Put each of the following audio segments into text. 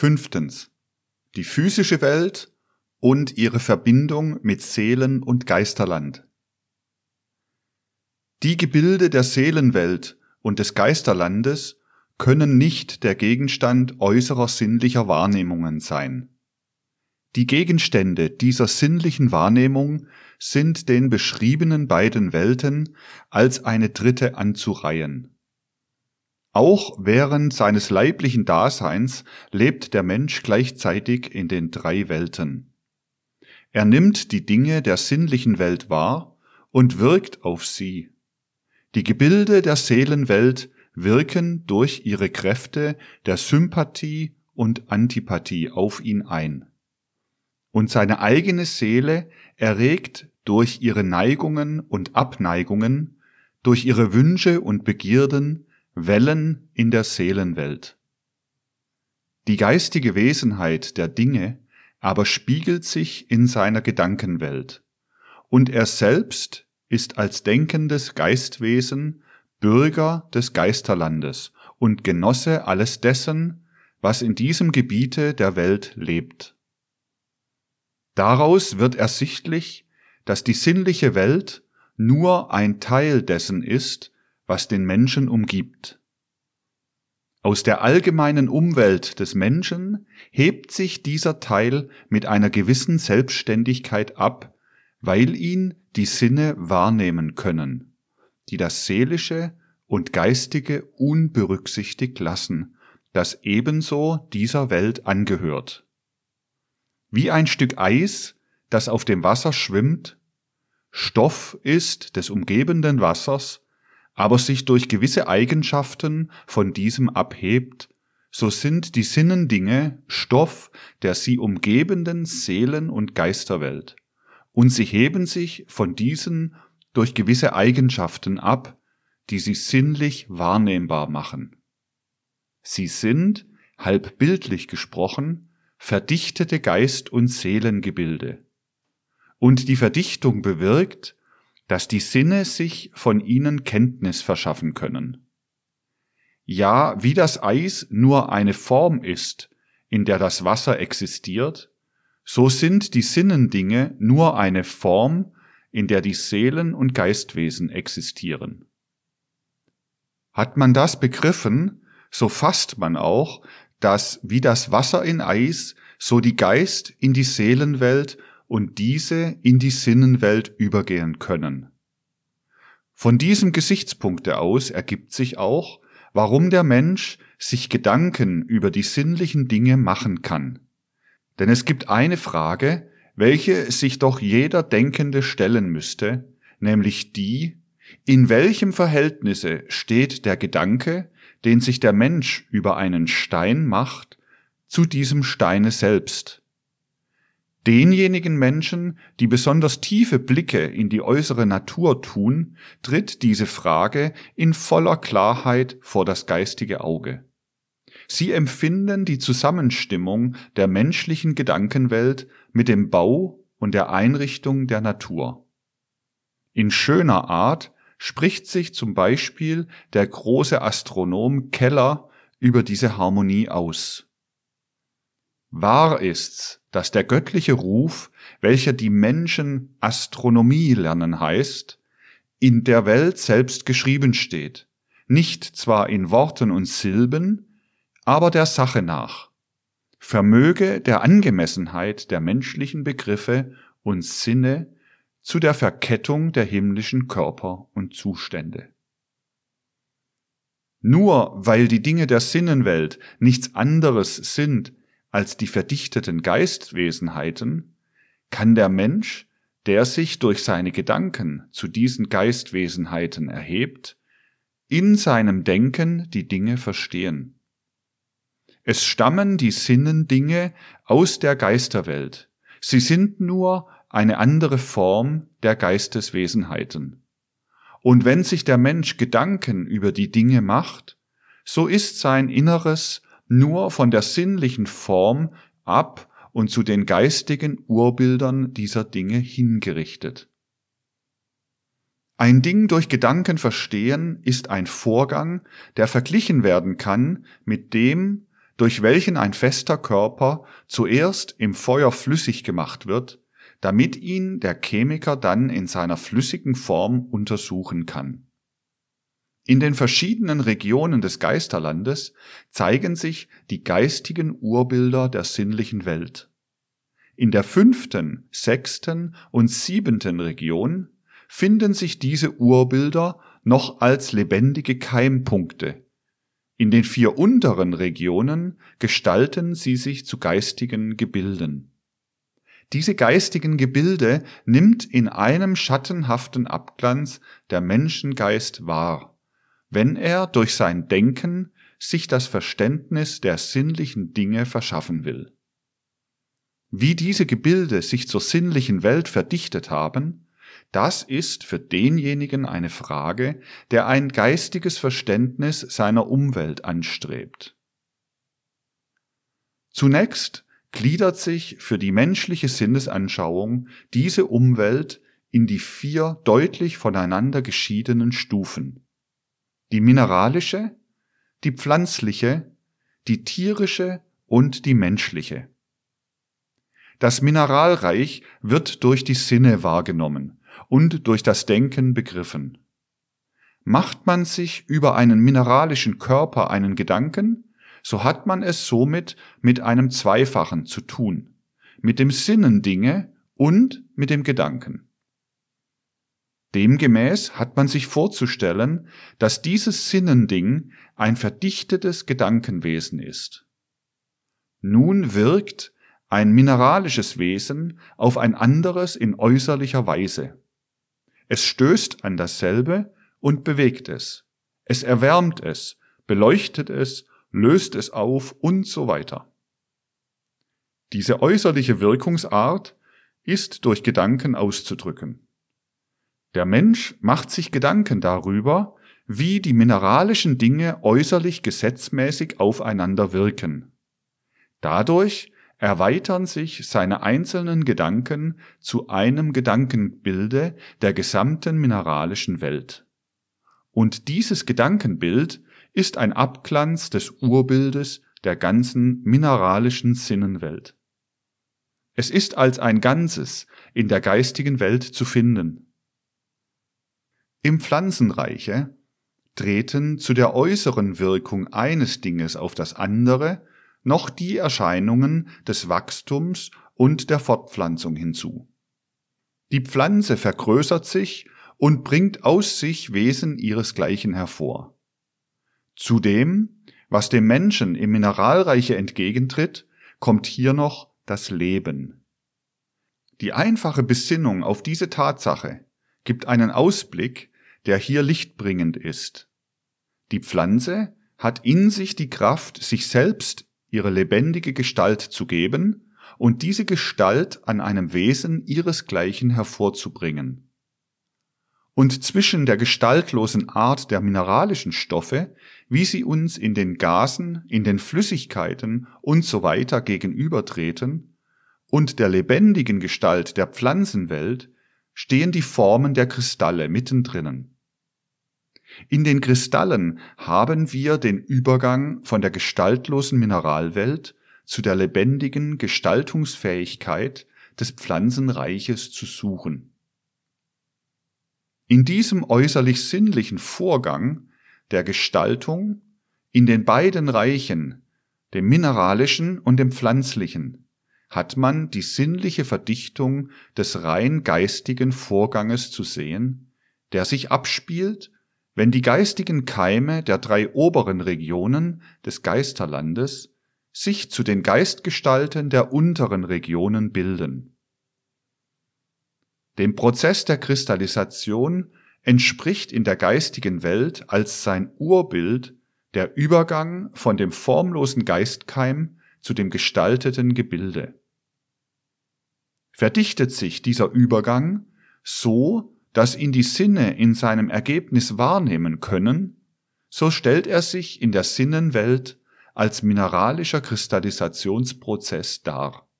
Fünftens. Die physische Welt und ihre Verbindung mit Seelen- und Geisterland. Die Gebilde der Seelenwelt und des Geisterlandes können nicht der Gegenstand äußerer sinnlicher Wahrnehmungen sein. Die Gegenstände dieser sinnlichen Wahrnehmung sind den beschriebenen beiden Welten als eine dritte anzureihen. Auch während seines leiblichen Daseins lebt der Mensch gleichzeitig in den drei Welten. Er nimmt die Dinge der sinnlichen Welt wahr und wirkt auf sie. Die Gebilde der Seelenwelt wirken durch ihre Kräfte der Sympathie und Antipathie auf ihn ein. Und seine eigene Seele erregt durch ihre Neigungen und Abneigungen, durch ihre Wünsche und Begierden Wellen in der Seelenwelt. Die geistige Wesenheit der Dinge aber spiegelt sich in seiner Gedankenwelt, und er selbst ist als denkendes Geistwesen Bürger des Geisterlandes und Genosse alles dessen, was in diesem Gebiete der Welt lebt. Daraus wird ersichtlich, dass die sinnliche Welt nur ein Teil dessen ist, was den Menschen umgibt. Aus der allgemeinen Umwelt des Menschen hebt sich dieser Teil mit einer gewissen Selbstständigkeit ab, weil ihn die Sinne wahrnehmen können, die das Seelische und Geistige unberücksichtigt lassen, das ebenso dieser Welt angehört. Wie ein Stück Eis, das auf dem Wasser schwimmt, Stoff ist des umgebenden Wassers, aber sich durch gewisse Eigenschaften von diesem abhebt, so sind die Sinnendinge Stoff der sie umgebenden Seelen- und Geisterwelt und sie heben sich von diesen durch gewisse Eigenschaften ab, die sie sinnlich wahrnehmbar machen. Sie sind, halb bildlich gesprochen, verdichtete Geist- und Seelengebilde. Und die Verdichtung bewirkt, dass die Sinne sich von ihnen Kenntnis verschaffen können. Ja, wie das Eis nur eine Form ist, in der das Wasser existiert, so sind die Sinnendinge nur eine Form, in der die Seelen- und Geistwesen existieren. Hat man das begriffen, so fasst man auch, dass wie das Wasser in Eis, so die Geist in die Seelenwelt und diese in die Sinnenwelt übergehen können. Von diesem Gesichtspunkte aus ergibt sich auch, warum der Mensch sich Gedanken über die sinnlichen Dinge machen kann. Denn es gibt eine Frage, welche sich doch jeder Denkende stellen müsste, nämlich die, in welchem Verhältnisse steht der Gedanke, den sich der Mensch über einen Stein macht, zu diesem Steine selbst? Denjenigen Menschen, die besonders tiefe Blicke in die äußere Natur tun, tritt diese Frage in voller Klarheit vor das geistige Auge. Sie empfinden die Zusammenstimmung der menschlichen Gedankenwelt mit dem Bau und der Einrichtung der Natur. In schöner Art spricht sich zum Beispiel der große Astronom Keller über diese Harmonie aus. Wahr ist's, dass der göttliche Ruf, welcher die Menschen Astronomie lernen heißt, in der Welt selbst geschrieben steht, nicht zwar in Worten und Silben, aber der Sache nach, vermöge der Angemessenheit der menschlichen Begriffe und Sinne zu der Verkettung der himmlischen Körper und Zustände. Nur weil die Dinge der Sinnenwelt nichts anderes sind als die verdichteten Geistwesenheiten, kann der Mensch, der sich durch seine Gedanken zu diesen Geistwesenheiten erhebt, in seinem Denken die Dinge verstehen. Es stammen die Sinnendinge aus der Geisterwelt. Sie sind nur eine andere Form der Geisteswesenheiten. Und wenn sich der Mensch Gedanken über die Dinge macht, so ist sein Inneres nur von der sinnlichen Form ab und zu den geistigen Urbildern dieser Dinge hingerichtet. Ein Ding durch Gedanken verstehen ist ein Vorgang, der verglichen werden kann mit dem, durch welchen ein fester Körper zuerst im Feuer flüssig gemacht wird, damit ihn der Chemiker dann in seiner flüssigen Form untersuchen kann. In den verschiedenen Regionen des Geisterlandes zeigen sich die geistigen Urbilder der sinnlichen Welt. In der fünften, sechsten und siebenten Region finden sich diese Urbilder noch als lebendige Keimpunkte. In den vier unteren Regionen gestalten sie sich zu geistigen Gebilden. Diese geistigen Gebilde nimmt in einem schattenhaften Abglanz der Menschengeist wahr, wenn er durch sein Denken sich das Verständnis der sinnlichen Dinge verschaffen will. Wie diese Gebilde sich zur sinnlichen Welt verdichtet haben, das ist für denjenigen eine Frage, der ein geistiges Verständnis seiner Umwelt anstrebt. Zunächst gliedert sich für die menschliche Sinnesanschauung diese Umwelt in die vier deutlich voneinander geschiedenen Stufen. Die mineralische, die pflanzliche, die tierische und die menschliche. Das Mineralreich wird durch die Sinne wahrgenommen und durch das Denken begriffen. Macht man sich über einen mineralischen Körper einen Gedanken, so hat man es somit mit einem Zweifachen zu tun, mit dem Sinnen Dinge und mit dem Gedanken. Demgemäß hat man sich vorzustellen, dass dieses Sinnending ein verdichtetes Gedankenwesen ist. Nun wirkt ein mineralisches Wesen auf ein anderes in äußerlicher Weise. Es stößt an dasselbe und bewegt es. Es erwärmt es, beleuchtet es, löst es auf und so weiter. Diese äußerliche Wirkungsart ist durch Gedanken auszudrücken. Der Mensch macht sich Gedanken darüber, wie die mineralischen Dinge äußerlich gesetzmäßig aufeinander wirken. Dadurch erweitern sich seine einzelnen Gedanken zu einem Gedankenbilde der gesamten mineralischen Welt. Und dieses Gedankenbild ist ein Abglanz des Urbildes der ganzen mineralischen Sinnenwelt. Es ist als ein Ganzes in der geistigen Welt zu finden. Im Pflanzenreiche treten zu der äußeren Wirkung eines Dinges auf das andere noch die Erscheinungen des Wachstums und der Fortpflanzung hinzu. Die Pflanze vergrößert sich und bringt aus sich Wesen ihresgleichen hervor. Zudem, was dem Menschen im Mineralreiche entgegentritt, kommt hier noch das Leben. Die einfache Besinnung auf diese Tatsache gibt einen Ausblick, der hier lichtbringend ist. Die Pflanze hat in sich die Kraft, sich selbst ihre lebendige Gestalt zu geben und diese Gestalt an einem Wesen ihresgleichen hervorzubringen. Und zwischen der gestaltlosen Art der mineralischen Stoffe, wie sie uns in den Gasen, in den Flüssigkeiten und so weiter gegenübertreten, und der lebendigen Gestalt der Pflanzenwelt stehen die Formen der Kristalle mittendrinnen. In den Kristallen haben wir den Übergang von der gestaltlosen Mineralwelt zu der lebendigen Gestaltungsfähigkeit des Pflanzenreiches zu suchen. In diesem äußerlich sinnlichen Vorgang der Gestaltung in den beiden Reichen, dem mineralischen und dem pflanzlichen, hat man die sinnliche Verdichtung des rein geistigen Vorganges zu sehen, der sich abspielt wenn die geistigen Keime der drei oberen Regionen des Geisterlandes sich zu den Geistgestalten der unteren Regionen bilden. Dem Prozess der Kristallisation entspricht in der geistigen Welt als sein Urbild der Übergang von dem formlosen Geistkeim zu dem gestalteten Gebilde. Verdichtet sich dieser Übergang so, dass ihn die Sinne in seinem Ergebnis wahrnehmen können, so stellt er sich in der Sinnenwelt als mineralischer Kristallisationsprozess dar.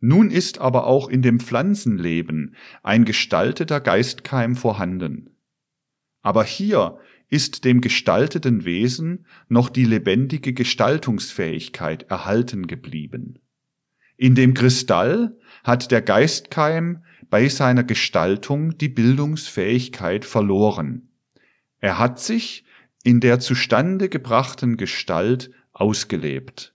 Nun ist aber auch in dem Pflanzenleben ein gestalteter Geistkeim vorhanden. Aber hier, ist dem gestalteten Wesen noch die lebendige Gestaltungsfähigkeit erhalten geblieben. In dem Kristall hat der Geistkeim bei seiner Gestaltung die Bildungsfähigkeit verloren. Er hat sich in der zustande gebrachten Gestalt ausgelebt.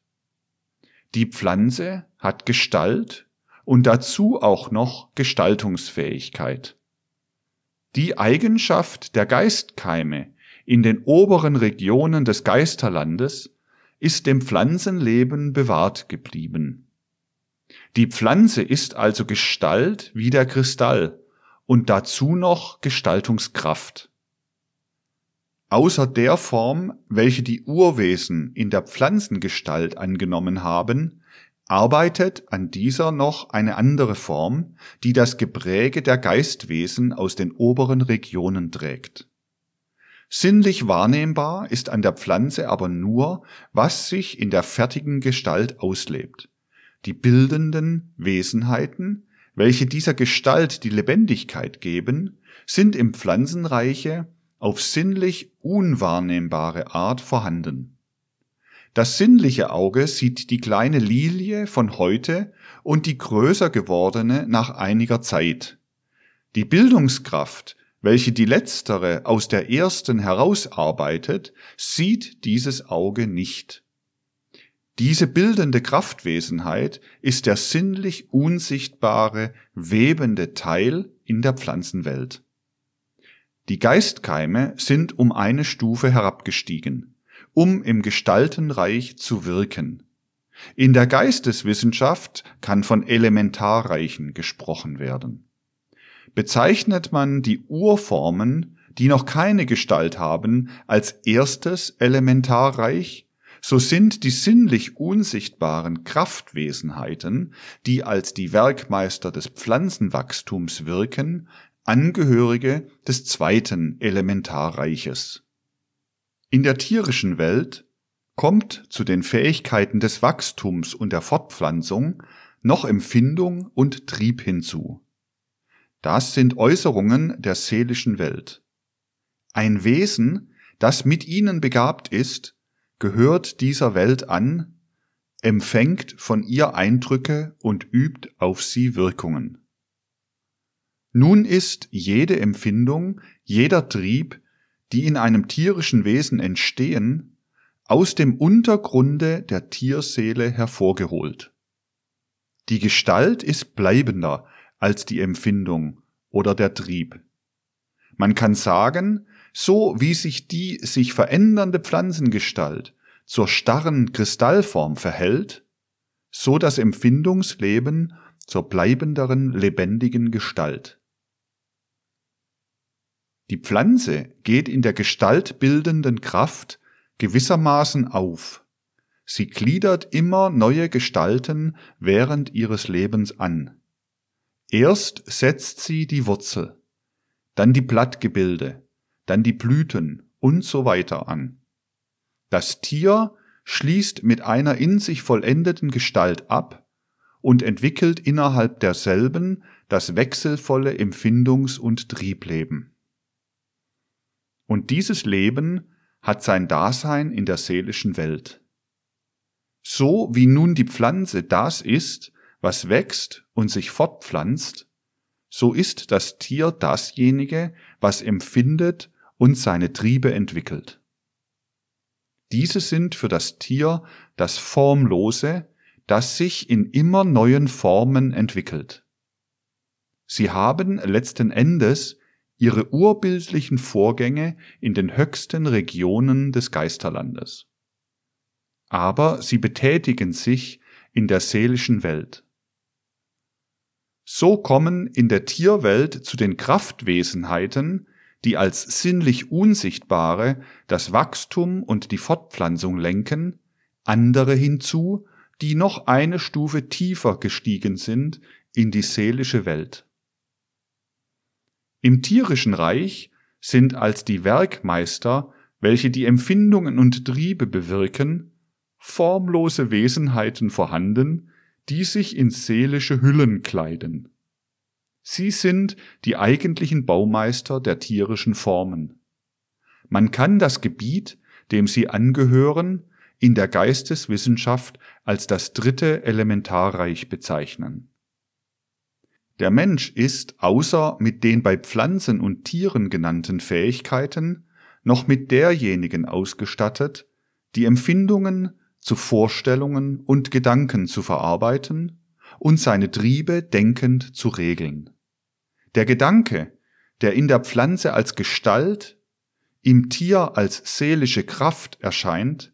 Die Pflanze hat Gestalt und dazu auch noch Gestaltungsfähigkeit. Die Eigenschaft der Geistkeime in den oberen Regionen des Geisterlandes ist dem Pflanzenleben bewahrt geblieben. Die Pflanze ist also Gestalt wie der Kristall und dazu noch Gestaltungskraft. Außer der Form, welche die Urwesen in der Pflanzengestalt angenommen haben, arbeitet an dieser noch eine andere Form, die das Gepräge der Geistwesen aus den oberen Regionen trägt. Sinnlich wahrnehmbar ist an der Pflanze aber nur, was sich in der fertigen Gestalt auslebt. Die bildenden Wesenheiten, welche dieser Gestalt die Lebendigkeit geben, sind im Pflanzenreiche auf sinnlich unwahrnehmbare Art vorhanden. Das sinnliche Auge sieht die kleine Lilie von heute und die größer gewordene nach einiger Zeit. Die Bildungskraft, welche die letztere aus der ersten herausarbeitet, sieht dieses Auge nicht. Diese bildende Kraftwesenheit ist der sinnlich unsichtbare, webende Teil in der Pflanzenwelt. Die Geistkeime sind um eine Stufe herabgestiegen um im Gestaltenreich zu wirken. In der Geisteswissenschaft kann von Elementarreichen gesprochen werden. Bezeichnet man die Urformen, die noch keine Gestalt haben, als erstes Elementarreich, so sind die sinnlich unsichtbaren Kraftwesenheiten, die als die Werkmeister des Pflanzenwachstums wirken, Angehörige des zweiten Elementarreiches. In der tierischen Welt kommt zu den Fähigkeiten des Wachstums und der Fortpflanzung noch Empfindung und Trieb hinzu. Das sind Äußerungen der seelischen Welt. Ein Wesen, das mit ihnen begabt ist, gehört dieser Welt an, empfängt von ihr Eindrücke und übt auf sie Wirkungen. Nun ist jede Empfindung, jeder Trieb die in einem tierischen Wesen entstehen, aus dem Untergrunde der Tierseele hervorgeholt. Die Gestalt ist bleibender als die Empfindung oder der Trieb. Man kann sagen, so wie sich die sich verändernde Pflanzengestalt zur starren Kristallform verhält, so das Empfindungsleben zur bleibenderen lebendigen Gestalt. Die Pflanze geht in der gestaltbildenden Kraft gewissermaßen auf. Sie gliedert immer neue Gestalten während ihres Lebens an. Erst setzt sie die Wurzel, dann die Blattgebilde, dann die Blüten und so weiter an. Das Tier schließt mit einer in sich vollendeten Gestalt ab und entwickelt innerhalb derselben das wechselvolle Empfindungs- und Triebleben. Und dieses Leben hat sein Dasein in der seelischen Welt. So wie nun die Pflanze das ist, was wächst und sich fortpflanzt, so ist das Tier dasjenige, was empfindet und seine Triebe entwickelt. Diese sind für das Tier das Formlose, das sich in immer neuen Formen entwickelt. Sie haben letzten Endes ihre urbildlichen Vorgänge in den höchsten Regionen des Geisterlandes. Aber sie betätigen sich in der seelischen Welt. So kommen in der Tierwelt zu den Kraftwesenheiten, die als sinnlich Unsichtbare das Wachstum und die Fortpflanzung lenken, andere hinzu, die noch eine Stufe tiefer gestiegen sind in die seelische Welt. Im tierischen Reich sind als die Werkmeister, welche die Empfindungen und Triebe bewirken, formlose Wesenheiten vorhanden, die sich in seelische Hüllen kleiden. Sie sind die eigentlichen Baumeister der tierischen Formen. Man kann das Gebiet, dem sie angehören, in der Geisteswissenschaft als das dritte Elementarreich bezeichnen. Der Mensch ist, außer mit den bei Pflanzen und Tieren genannten Fähigkeiten, noch mit derjenigen ausgestattet, die Empfindungen zu Vorstellungen und Gedanken zu verarbeiten und seine Triebe denkend zu regeln. Der Gedanke, der in der Pflanze als Gestalt, im Tier als seelische Kraft erscheint,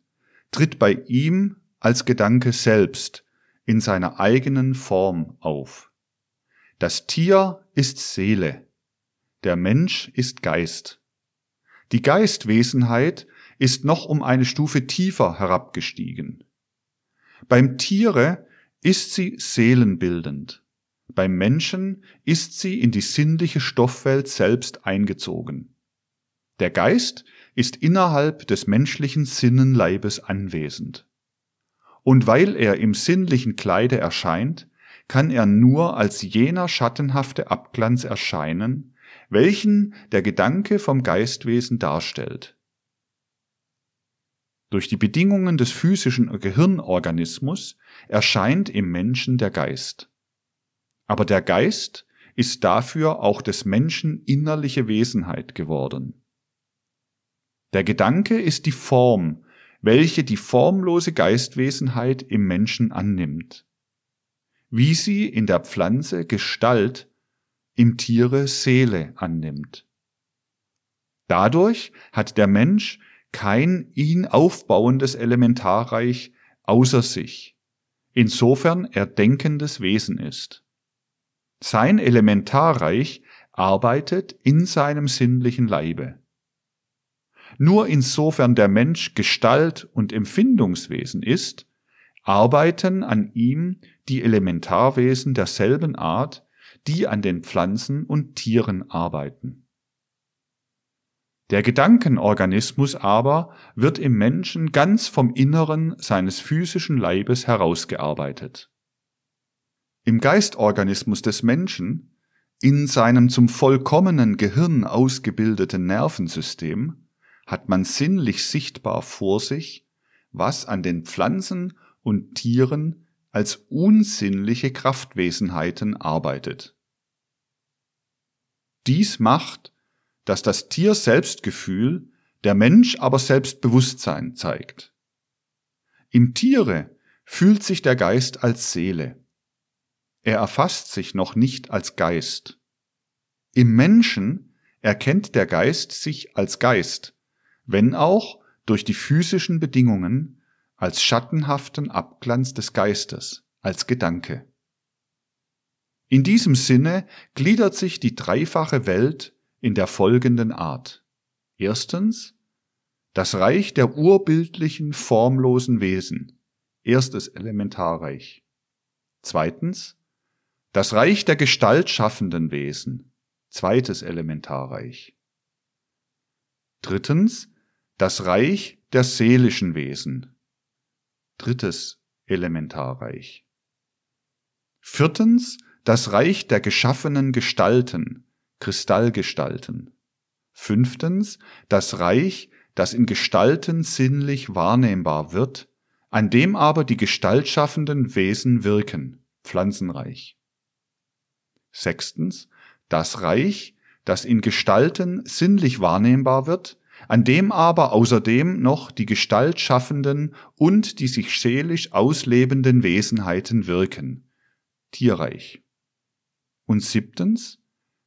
tritt bei ihm als Gedanke selbst in seiner eigenen Form auf. Das Tier ist Seele, der Mensch ist Geist. Die Geistwesenheit ist noch um eine Stufe tiefer herabgestiegen. Beim Tiere ist sie seelenbildend, beim Menschen ist sie in die sinnliche Stoffwelt selbst eingezogen. Der Geist ist innerhalb des menschlichen Sinnenleibes anwesend. Und weil er im sinnlichen Kleide erscheint, kann er nur als jener schattenhafte Abglanz erscheinen, welchen der Gedanke vom Geistwesen darstellt. Durch die Bedingungen des physischen Gehirnorganismus erscheint im Menschen der Geist. Aber der Geist ist dafür auch des Menschen innerliche Wesenheit geworden. Der Gedanke ist die Form, welche die formlose Geistwesenheit im Menschen annimmt. Wie sie in der Pflanze Gestalt, im Tiere Seele annimmt. Dadurch hat der Mensch kein ihn aufbauendes Elementarreich außer sich, insofern er denkendes Wesen ist. Sein Elementarreich arbeitet in seinem sinnlichen Leibe. Nur insofern der Mensch Gestalt und Empfindungswesen ist, arbeiten an ihm die Elementarwesen derselben Art, die an den Pflanzen und Tieren arbeiten. Der Gedankenorganismus aber wird im Menschen ganz vom Inneren seines physischen Leibes herausgearbeitet. Im Geistorganismus des Menschen, in seinem zum vollkommenen Gehirn ausgebildeten Nervensystem, hat man sinnlich sichtbar vor sich, was an den Pflanzen und Tieren als unsinnliche Kraftwesenheiten arbeitet. Dies macht, dass das Tier Selbstgefühl, der Mensch aber Selbstbewusstsein zeigt. Im Tiere fühlt sich der Geist als Seele. Er erfasst sich noch nicht als Geist. Im Menschen erkennt der Geist sich als Geist, wenn auch durch die physischen Bedingungen als schattenhaften Abglanz des Geistes, als Gedanke. In diesem Sinne gliedert sich die dreifache Welt in der folgenden Art. Erstens das Reich der urbildlichen, formlosen Wesen, erstes Elementarreich. Zweitens das Reich der gestaltschaffenden Wesen, zweites Elementarreich. Drittens das Reich der seelischen Wesen, drittes Elementarreich. Viertens das Reich der geschaffenen Gestalten, Kristallgestalten. Fünftens, das Reich, das in Gestalten sinnlich wahrnehmbar wird, an dem aber die gestaltschaffenden Wesen wirken, Pflanzenreich. Sechstens, das Reich, das in Gestalten sinnlich wahrnehmbar wird, an dem aber außerdem noch die gestaltschaffenden und die sich seelisch auslebenden Wesenheiten wirken, Tierreich. Und siebtens,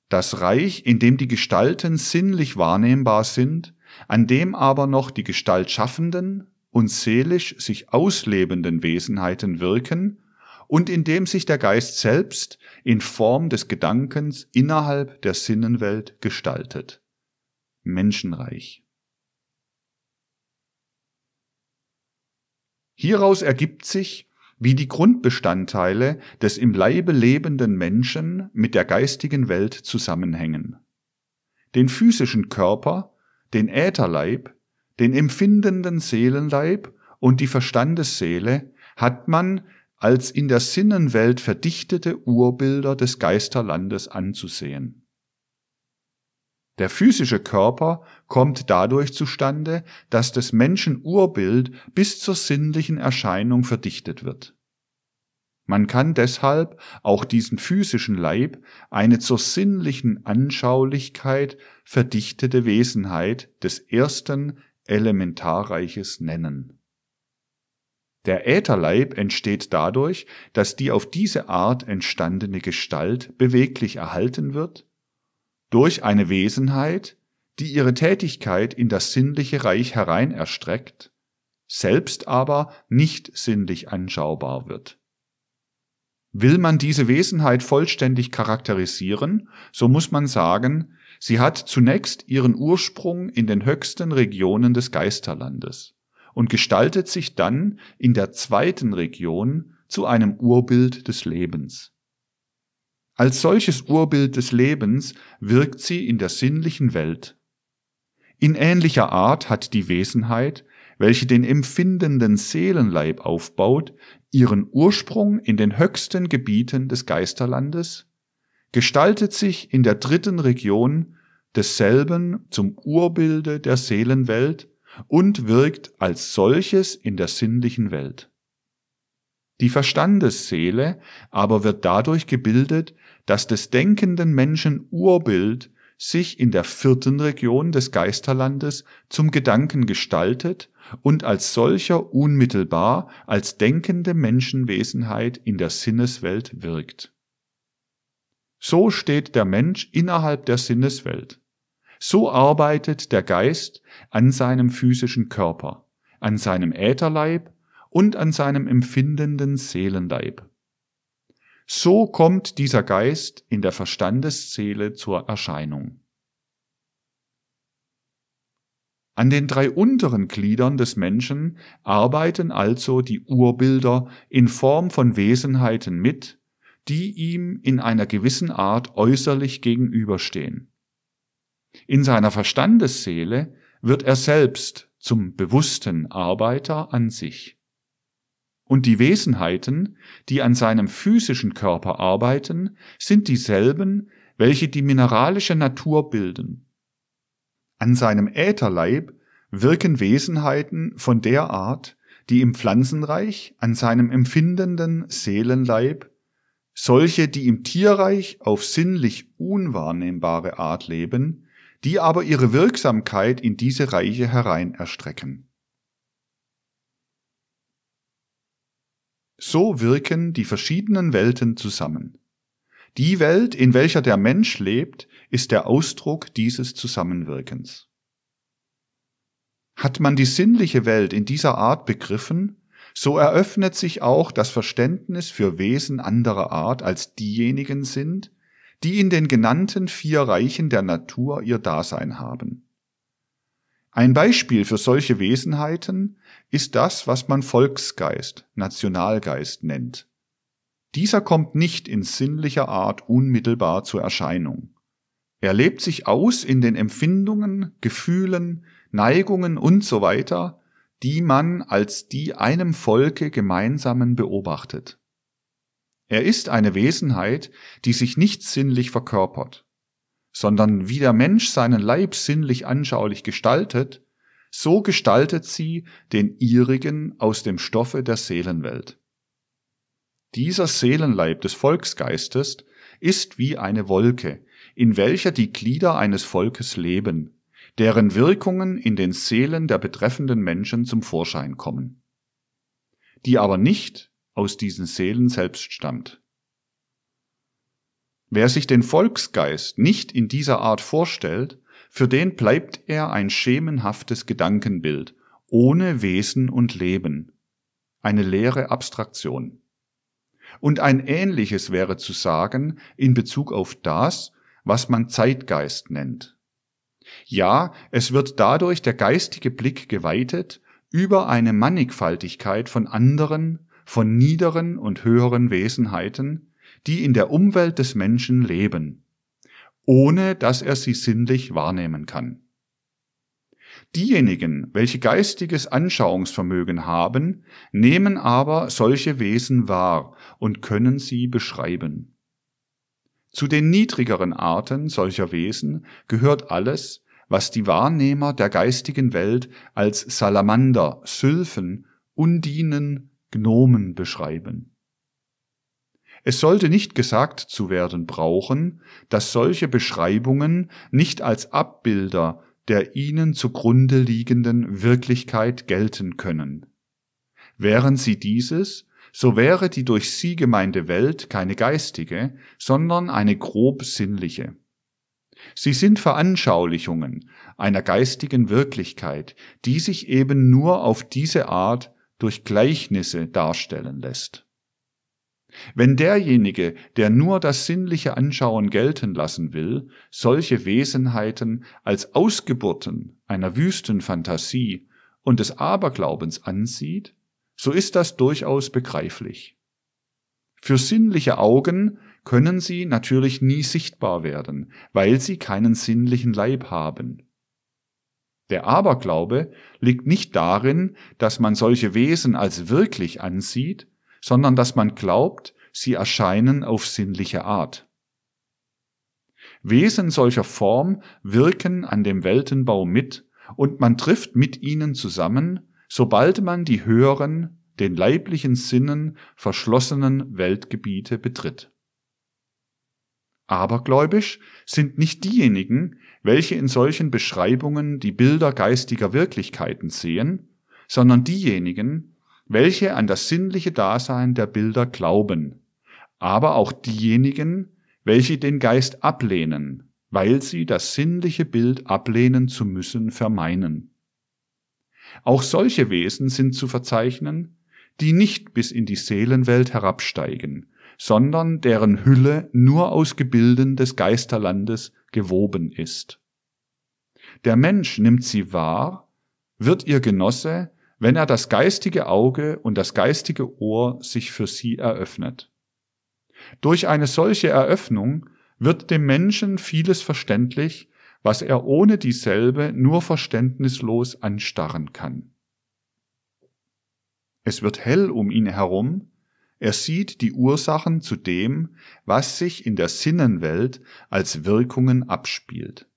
das Reich, in dem die Gestalten sinnlich wahrnehmbar sind, an dem aber noch die gestaltschaffenden und seelisch sich auslebenden Wesenheiten wirken und in dem sich der Geist selbst in Form des Gedankens innerhalb der Sinnenwelt gestaltet. Menschenreich. Hieraus ergibt sich, wie die Grundbestandteile des im Leibe lebenden Menschen mit der geistigen Welt zusammenhängen. Den physischen Körper, den Ätherleib, den empfindenden Seelenleib und die Verstandesseele hat man als in der Sinnenwelt verdichtete Urbilder des Geisterlandes anzusehen. Der physische Körper kommt dadurch zustande, dass des Menschen Urbild bis zur sinnlichen Erscheinung verdichtet wird. Man kann deshalb auch diesen physischen Leib eine zur sinnlichen Anschaulichkeit verdichtete Wesenheit des ersten Elementarreiches nennen. Der Ätherleib entsteht dadurch, dass die auf diese Art entstandene Gestalt beweglich erhalten wird, durch eine Wesenheit, die ihre Tätigkeit in das sinnliche Reich herein erstreckt, selbst aber nicht sinnlich anschaubar wird. Will man diese Wesenheit vollständig charakterisieren, so muss man sagen, sie hat zunächst ihren Ursprung in den höchsten Regionen des Geisterlandes und gestaltet sich dann in der zweiten Region zu einem Urbild des Lebens. Als solches Urbild des Lebens wirkt sie in der sinnlichen Welt. In ähnlicher Art hat die Wesenheit, welche den empfindenden Seelenleib aufbaut, ihren Ursprung in den höchsten Gebieten des Geisterlandes, gestaltet sich in der dritten Region desselben zum Urbilde der Seelenwelt und wirkt als solches in der sinnlichen Welt. Die Verstandesseele aber wird dadurch gebildet, dass des denkenden Menschen Urbild sich in der vierten Region des Geisterlandes zum Gedanken gestaltet und als solcher unmittelbar als denkende Menschenwesenheit in der Sinneswelt wirkt. So steht der Mensch innerhalb der Sinneswelt. So arbeitet der Geist an seinem physischen Körper, an seinem Ätherleib und an seinem empfindenden Seelenleib. So kommt dieser Geist in der Verstandesseele zur Erscheinung. An den drei unteren Gliedern des Menschen arbeiten also die Urbilder in Form von Wesenheiten mit, die ihm in einer gewissen Art äußerlich gegenüberstehen. In seiner Verstandesseele wird er selbst zum bewussten Arbeiter an sich. Und die Wesenheiten, die an seinem physischen Körper arbeiten, sind dieselben, welche die mineralische Natur bilden. An seinem Ätherleib wirken Wesenheiten von der Art, die im Pflanzenreich an seinem empfindenden Seelenleib, solche, die im Tierreich auf sinnlich unwahrnehmbare Art leben, die aber ihre Wirksamkeit in diese Reiche herein erstrecken. So wirken die verschiedenen Welten zusammen. Die Welt, in welcher der Mensch lebt, ist der Ausdruck dieses Zusammenwirkens. Hat man die sinnliche Welt in dieser Art begriffen, so eröffnet sich auch das Verständnis für Wesen anderer Art als diejenigen sind, die in den genannten vier Reichen der Natur ihr Dasein haben. Ein Beispiel für solche Wesenheiten ist das, was man Volksgeist, Nationalgeist nennt. Dieser kommt nicht in sinnlicher Art unmittelbar zur Erscheinung. Er lebt sich aus in den Empfindungen, Gefühlen, Neigungen und so weiter, die man als die einem Volke gemeinsamen beobachtet. Er ist eine Wesenheit, die sich nicht sinnlich verkörpert, sondern wie der Mensch seinen Leib sinnlich anschaulich gestaltet, so gestaltet sie den ihrigen aus dem Stoffe der Seelenwelt. Dieser Seelenleib des Volksgeistes ist wie eine Wolke, in welcher die Glieder eines Volkes leben, deren Wirkungen in den Seelen der betreffenden Menschen zum Vorschein kommen, die aber nicht aus diesen Seelen selbst stammt. Wer sich den Volksgeist nicht in dieser Art vorstellt, für den bleibt er ein schemenhaftes Gedankenbild, ohne Wesen und Leben, eine leere Abstraktion. Und ein ähnliches wäre zu sagen in Bezug auf das, was man Zeitgeist nennt. Ja, es wird dadurch der geistige Blick geweitet über eine Mannigfaltigkeit von anderen, von niederen und höheren Wesenheiten, die in der Umwelt des Menschen leben, ohne dass er sie sinnlich wahrnehmen kann. Diejenigen, welche geistiges Anschauungsvermögen haben, nehmen aber solche Wesen wahr und können sie beschreiben. Zu den niedrigeren Arten solcher Wesen gehört alles, was die Wahrnehmer der geistigen Welt als Salamander, Sylphen, Undinen, Gnomen beschreiben. Es sollte nicht gesagt zu werden brauchen, dass solche Beschreibungen nicht als Abbilder der ihnen zugrunde liegenden Wirklichkeit gelten können. Wären sie dieses, so wäre die durch sie gemeinte Welt keine geistige, sondern eine grob sinnliche. Sie sind Veranschaulichungen einer geistigen Wirklichkeit, die sich eben nur auf diese Art durch Gleichnisse darstellen lässt. Wenn derjenige, der nur das sinnliche Anschauen gelten lassen will, solche Wesenheiten als Ausgeburten einer wüsten Fantasie und des Aberglaubens ansieht, so ist das durchaus begreiflich. Für sinnliche Augen können sie natürlich nie sichtbar werden, weil sie keinen sinnlichen Leib haben. Der Aberglaube liegt nicht darin, dass man solche Wesen als wirklich ansieht, sondern dass man glaubt, sie erscheinen auf sinnliche Art. Wesen solcher Form wirken an dem Weltenbau mit, und man trifft mit ihnen zusammen, sobald man die höheren, den leiblichen Sinnen verschlossenen Weltgebiete betritt. Abergläubisch sind nicht diejenigen, welche in solchen Beschreibungen die Bilder geistiger Wirklichkeiten sehen, sondern diejenigen, welche an das sinnliche Dasein der Bilder glauben, aber auch diejenigen, welche den Geist ablehnen, weil sie das sinnliche Bild ablehnen zu müssen vermeinen. Auch solche Wesen sind zu verzeichnen, die nicht bis in die Seelenwelt herabsteigen, sondern deren Hülle nur aus Gebilden des Geisterlandes gewoben ist. Der Mensch nimmt sie wahr, wird ihr Genosse, wenn er das geistige Auge und das geistige Ohr sich für sie eröffnet. Durch eine solche Eröffnung wird dem Menschen vieles verständlich, was er ohne dieselbe nur verständnislos anstarren kann. Es wird hell um ihn herum, er sieht die Ursachen zu dem, was sich in der Sinnenwelt als Wirkungen abspielt.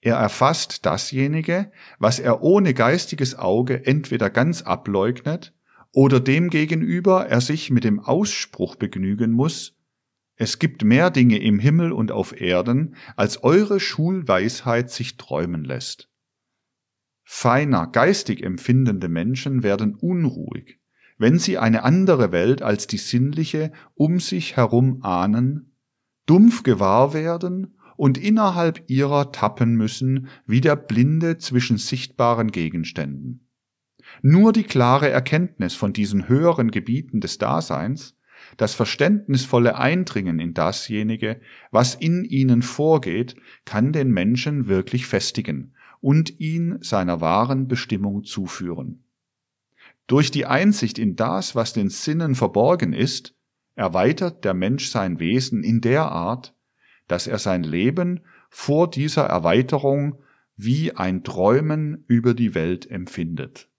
Er erfasst dasjenige, was er ohne geistiges Auge entweder ganz ableugnet oder demgegenüber er sich mit dem Ausspruch begnügen muss, es gibt mehr Dinge im Himmel und auf Erden, als eure Schulweisheit sich träumen lässt. Feiner, geistig empfindende Menschen werden unruhig, wenn sie eine andere Welt als die sinnliche um sich herum ahnen, dumpf gewahr werden und innerhalb ihrer tappen müssen wie der Blinde zwischen sichtbaren Gegenständen. Nur die klare Erkenntnis von diesen höheren Gebieten des Daseins, das verständnisvolle Eindringen in dasjenige, was in ihnen vorgeht, kann den Menschen wirklich festigen und ihn seiner wahren Bestimmung zuführen. Durch die Einsicht in das, was den Sinnen verborgen ist, erweitert der Mensch sein Wesen in der Art, dass er sein Leben vor dieser Erweiterung wie ein Träumen über die Welt empfindet.